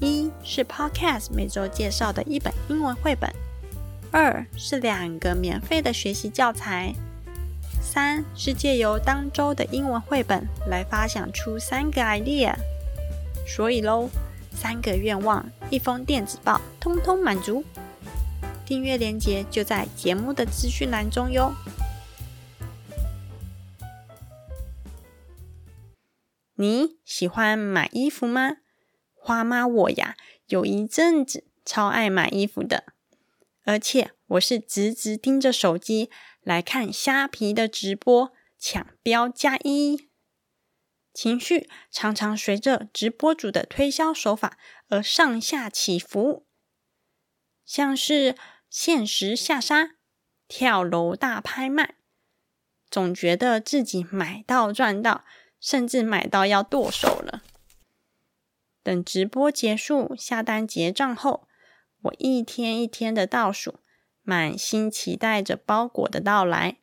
一是 Podcast 每周介绍的一本英文绘本，二是两个免费的学习教材，三是借由当周的英文绘本来发想出三个 idea。所以喽，三个愿望，一封电子报，通通满足。订阅链接就在节目的资讯栏中哟。你喜欢买衣服吗？花妈我呀，有一阵子超爱买衣服的，而且我是直直盯着手机来看虾皮的直播抢标加一，情绪常常随着直播主的推销手法而上下起伏，像是限时下杀、跳楼大拍卖，总觉得自己买到赚到，甚至买到要剁手了。等直播结束、下单结账后，我一天一天的倒数，满心期待着包裹的到来，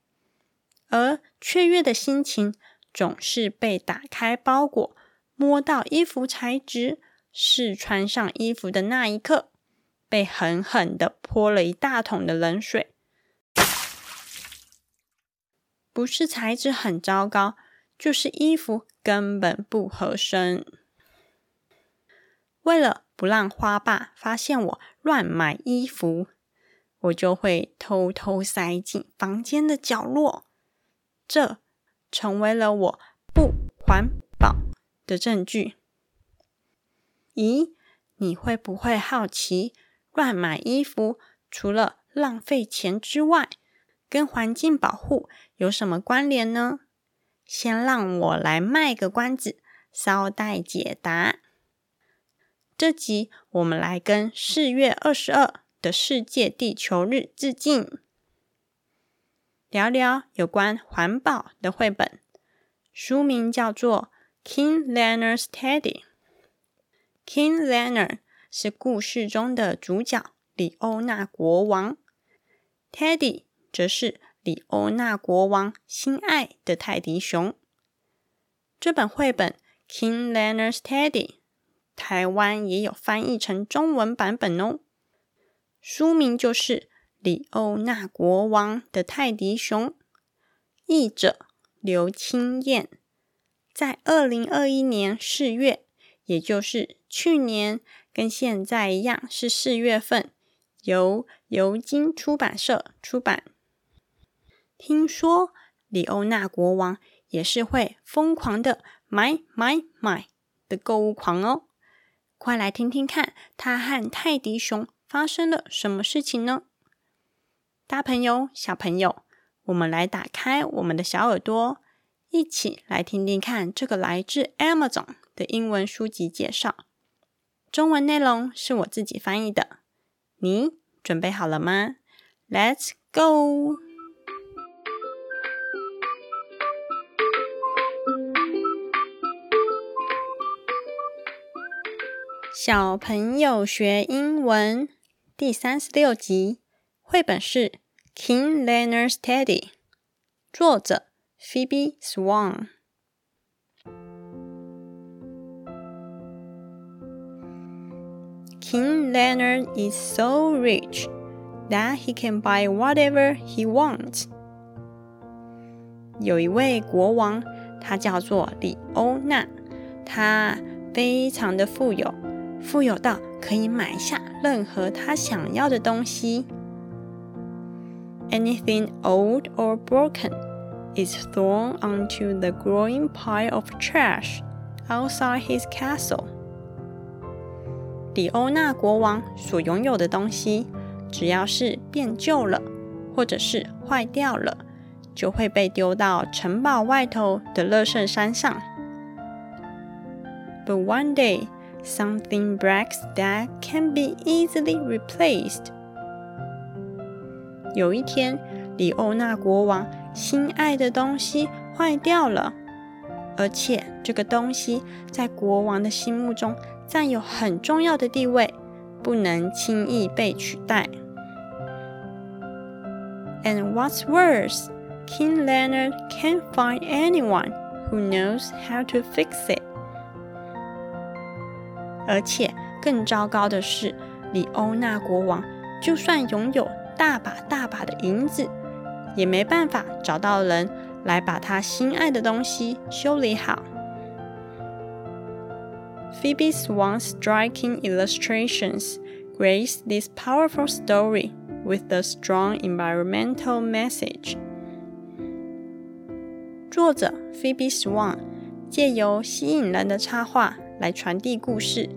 而雀跃的心情总是被打开包裹、摸到衣服材质、试穿上衣服的那一刻，被狠狠的泼了一大桶的冷水。不是材质很糟糕，就是衣服根本不合身。为了不让花爸发现我乱买衣服，我就会偷偷塞进房间的角落，这成为了我不环保的证据。咦，你会不会好奇，乱买衣服除了浪费钱之外，跟环境保护有什么关联呢？先让我来卖个关子，稍待解答。这集我们来跟四月二十二的世界地球日致敬，聊聊有关环保的绘本。书名叫做《King Learner's Teddy》。King Learner 是故事中的主角里欧纳国王，Teddy 则是里欧纳国王心爱的泰迪熊。这本绘本《King Learner's Teddy》。台湾也有翻译成中文版本哦，书名就是《里欧纳国王的泰迪熊》，译者刘清燕，在二零二一年四月，也就是去年，跟现在一样是四月份，由尤金出版社出版。听说里欧纳国王也是会疯狂的买买买的购物狂哦。快来听听看，他和泰迪熊发生了什么事情呢？大朋友、小朋友，我们来打开我们的小耳朵，一起来听听看这个来自 Amazon 的英文书籍介绍。中文内容是我自己翻译的，你准备好了吗？Let's go！小朋友学英文第三十六集，绘本是《King Learner's Teddy》，作者 Phoebe Swan。King Leonard is so rich that he can buy whatever he wants。有一位国王，他叫做李欧纳，他非常的富有。富有到可以买下任何他想要的东西。Anything old or broken is thrown onto the growing pile of trash outside his castle。里欧纳国王所拥有的东西，只要是变旧了，或者是坏掉了，就会被丢到城堡外头的乐圣山上。But one day, something breaks that can be easily replaced。有一天，里欧纳国王心爱的东西坏掉了，而且这个东西在国王的心目中占有很重要的地位，不能轻易被取代。And what's worse, King Leonard can't find anyone who knows how to fix it. 而且更糟糕的是，里欧纳国王就算拥有大把大把的银子，也没办法找到人来把他心爱的东西修理好。Phoebe Swan's striking illustrations grace this powerful story with a strong environmental message。作者 Phoebe Swan 借由吸引人的插画来传递故事，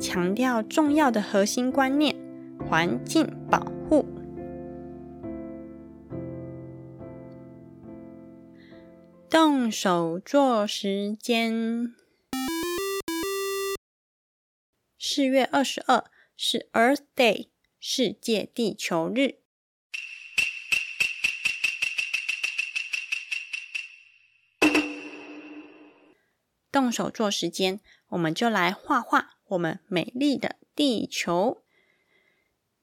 强调重要的核心观念：环境保护。动手做时间。四月二十二是 Earth Day，世界地球日。动手做时间，我们就来画画我们美丽的地球。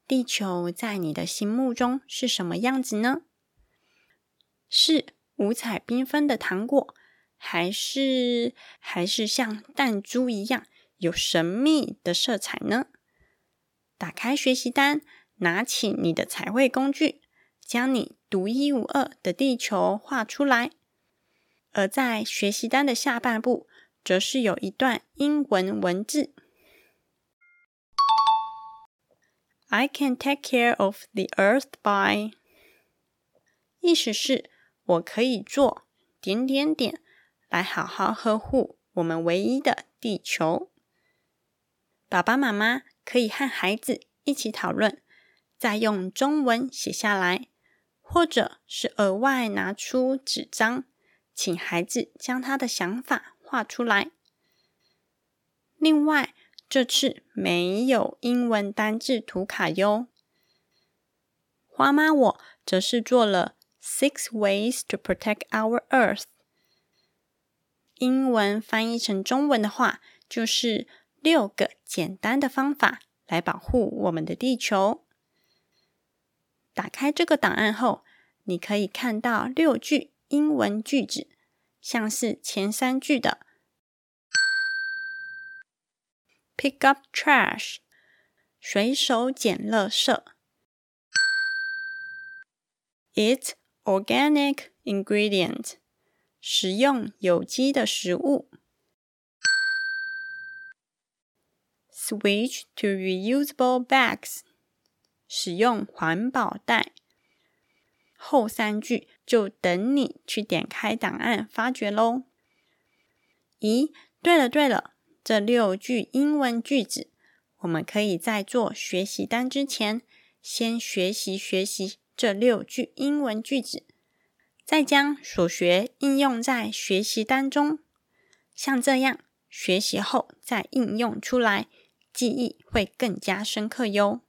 地球在你的心目中是什么样子呢？是五彩缤纷的糖果，还是还是像弹珠一样有神秘的色彩呢？打开学习单，拿起你的彩绘工具，将你独一无二的地球画出来。而在学习单的下半部。则是有一段英文文字：“I can take care of the earth by。”意思是，我可以做点点点来好好呵护我们唯一的地球。爸爸妈妈可以和孩子一起讨论，再用中文写下来，或者是额外拿出纸张，请孩子将他的想法。画出来。另外，这次没有英文单字图卡哟。花妈我则是做了 Six Ways to Protect Our Earth。英文翻译成中文的话，就是六个简单的方法来保护我们的地球。打开这个档案后，你可以看到六句英文句子。像是前三句的 “pick up trash”，随手捡垃圾；“eat organic ingredient”，食用有机的食物；“switch to reusable bags”，使用环保袋。后三句就等你去点开档案发掘喽。咦，对了对了，这六句英文句子，我们可以在做学习单之前，先学习学习这六句英文句子，再将所学应用在学习单中。像这样，学习后再应用出来，记忆会更加深刻哟。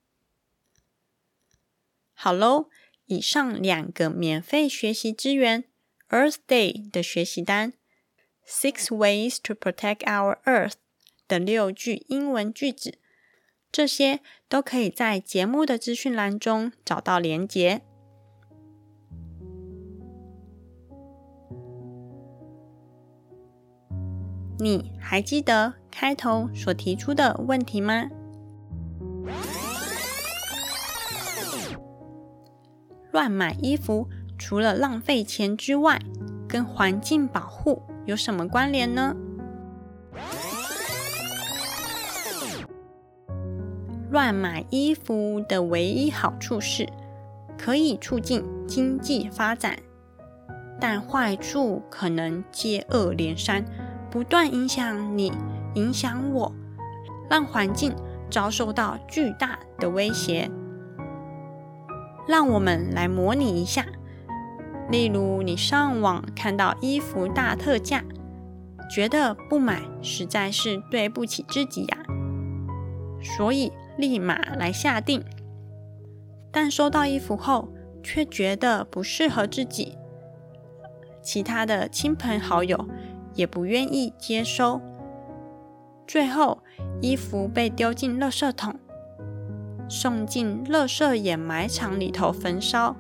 好喽。以上两个免费学习资源：Earth Day 的学习单，Six Ways to Protect Our Earth 的六句英文句子，这些都可以在节目的资讯栏中找到连结。你还记得开头所提出的问题吗？乱买衣服，除了浪费钱之外，跟环境保护有什么关联呢？乱买衣服的唯一好处是可以促进经济发展，但坏处可能接二连三，不断影响你，影响我，让环境遭受到巨大的威胁。让我们来模拟一下，例如你上网看到衣服大特价，觉得不买实在是对不起自己呀，所以立马来下定。但收到衣服后，却觉得不适合自己，其他的亲朋好友也不愿意接收。最后，衣服被丢进垃圾桶，送进垃圾掩埋场里头焚烧。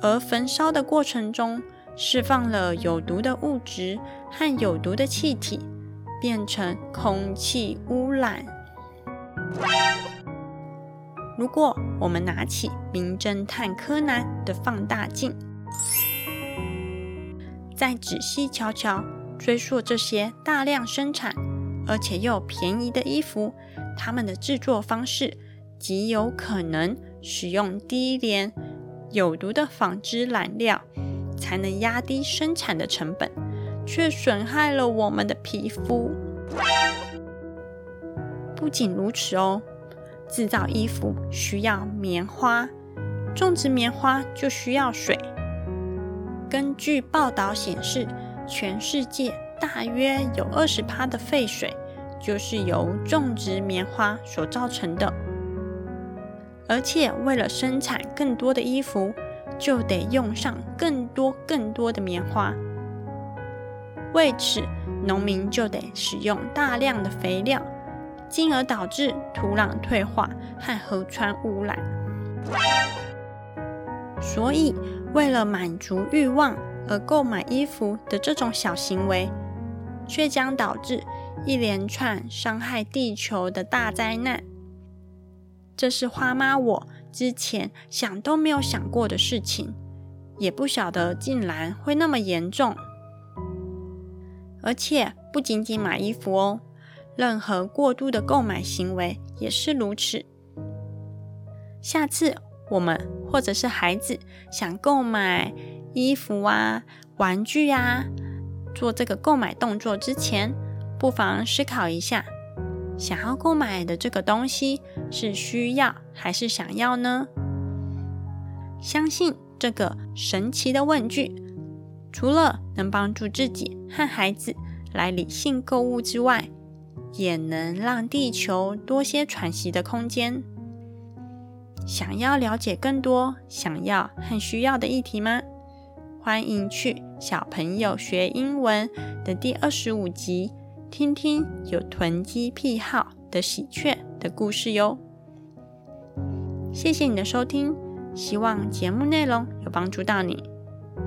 而焚烧的过程中，释放了有毒的物质和有毒的气体，变成空气污染。如果我们拿起《名侦探柯南》的放大镜，再仔细瞧瞧，追溯这些大量生产。而且又便宜的衣服，它们的制作方式极有可能使用低廉、有毒的纺织染料，才能压低生产的成本，却损害了我们的皮肤。不仅如此哦，制造衣服需要棉花，种植棉花就需要水。根据报道显示，全世界。大约有二十趴的废水，就是由种植棉花所造成的。而且，为了生产更多的衣服，就得用上更多更多的棉花。为此，农民就得使用大量的肥料，进而导致土壤退化和河川污染。所以，为了满足欲望而购买衣服的这种小行为。却将导致一连串伤害地球的大灾难。这是花妈我之前想都没有想过的事情，也不晓得竟然会那么严重。而且不仅仅买衣服哦，任何过度的购买行为也是如此。下次我们或者是孩子想购买衣服啊、玩具啊。做这个购买动作之前，不妨思考一下，想要购买的这个东西是需要还是想要呢？相信这个神奇的问句，除了能帮助自己和孩子来理性购物之外，也能让地球多些喘息的空间。想要了解更多想要和需要的议题吗？欢迎去小朋友学英文的第二十五集，听听有囤积癖好的喜鹊的故事哟。谢谢你的收听，希望节目内容有帮助到你，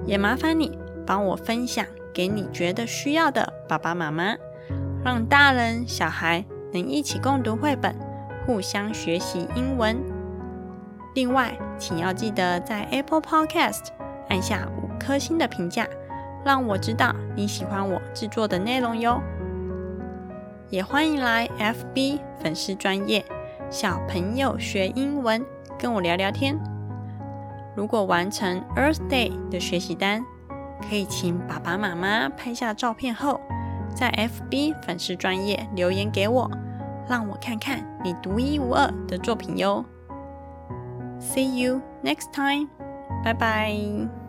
也麻烦你帮我分享给你觉得需要的爸爸妈妈，让大人小孩能一起共读绘本，互相学习英文。另外，请要记得在 Apple Podcast 按下五。颗星的评价，让我知道你喜欢我制作的内容哟。也欢迎来 FB 粉丝专业小朋友学英文，跟我聊聊天。如果完成 Earth Day 的学习单，可以请爸爸妈妈拍下照片后，在 FB 粉丝专业留言给我，让我看看你独一无二的作品哟。See you next time，拜拜。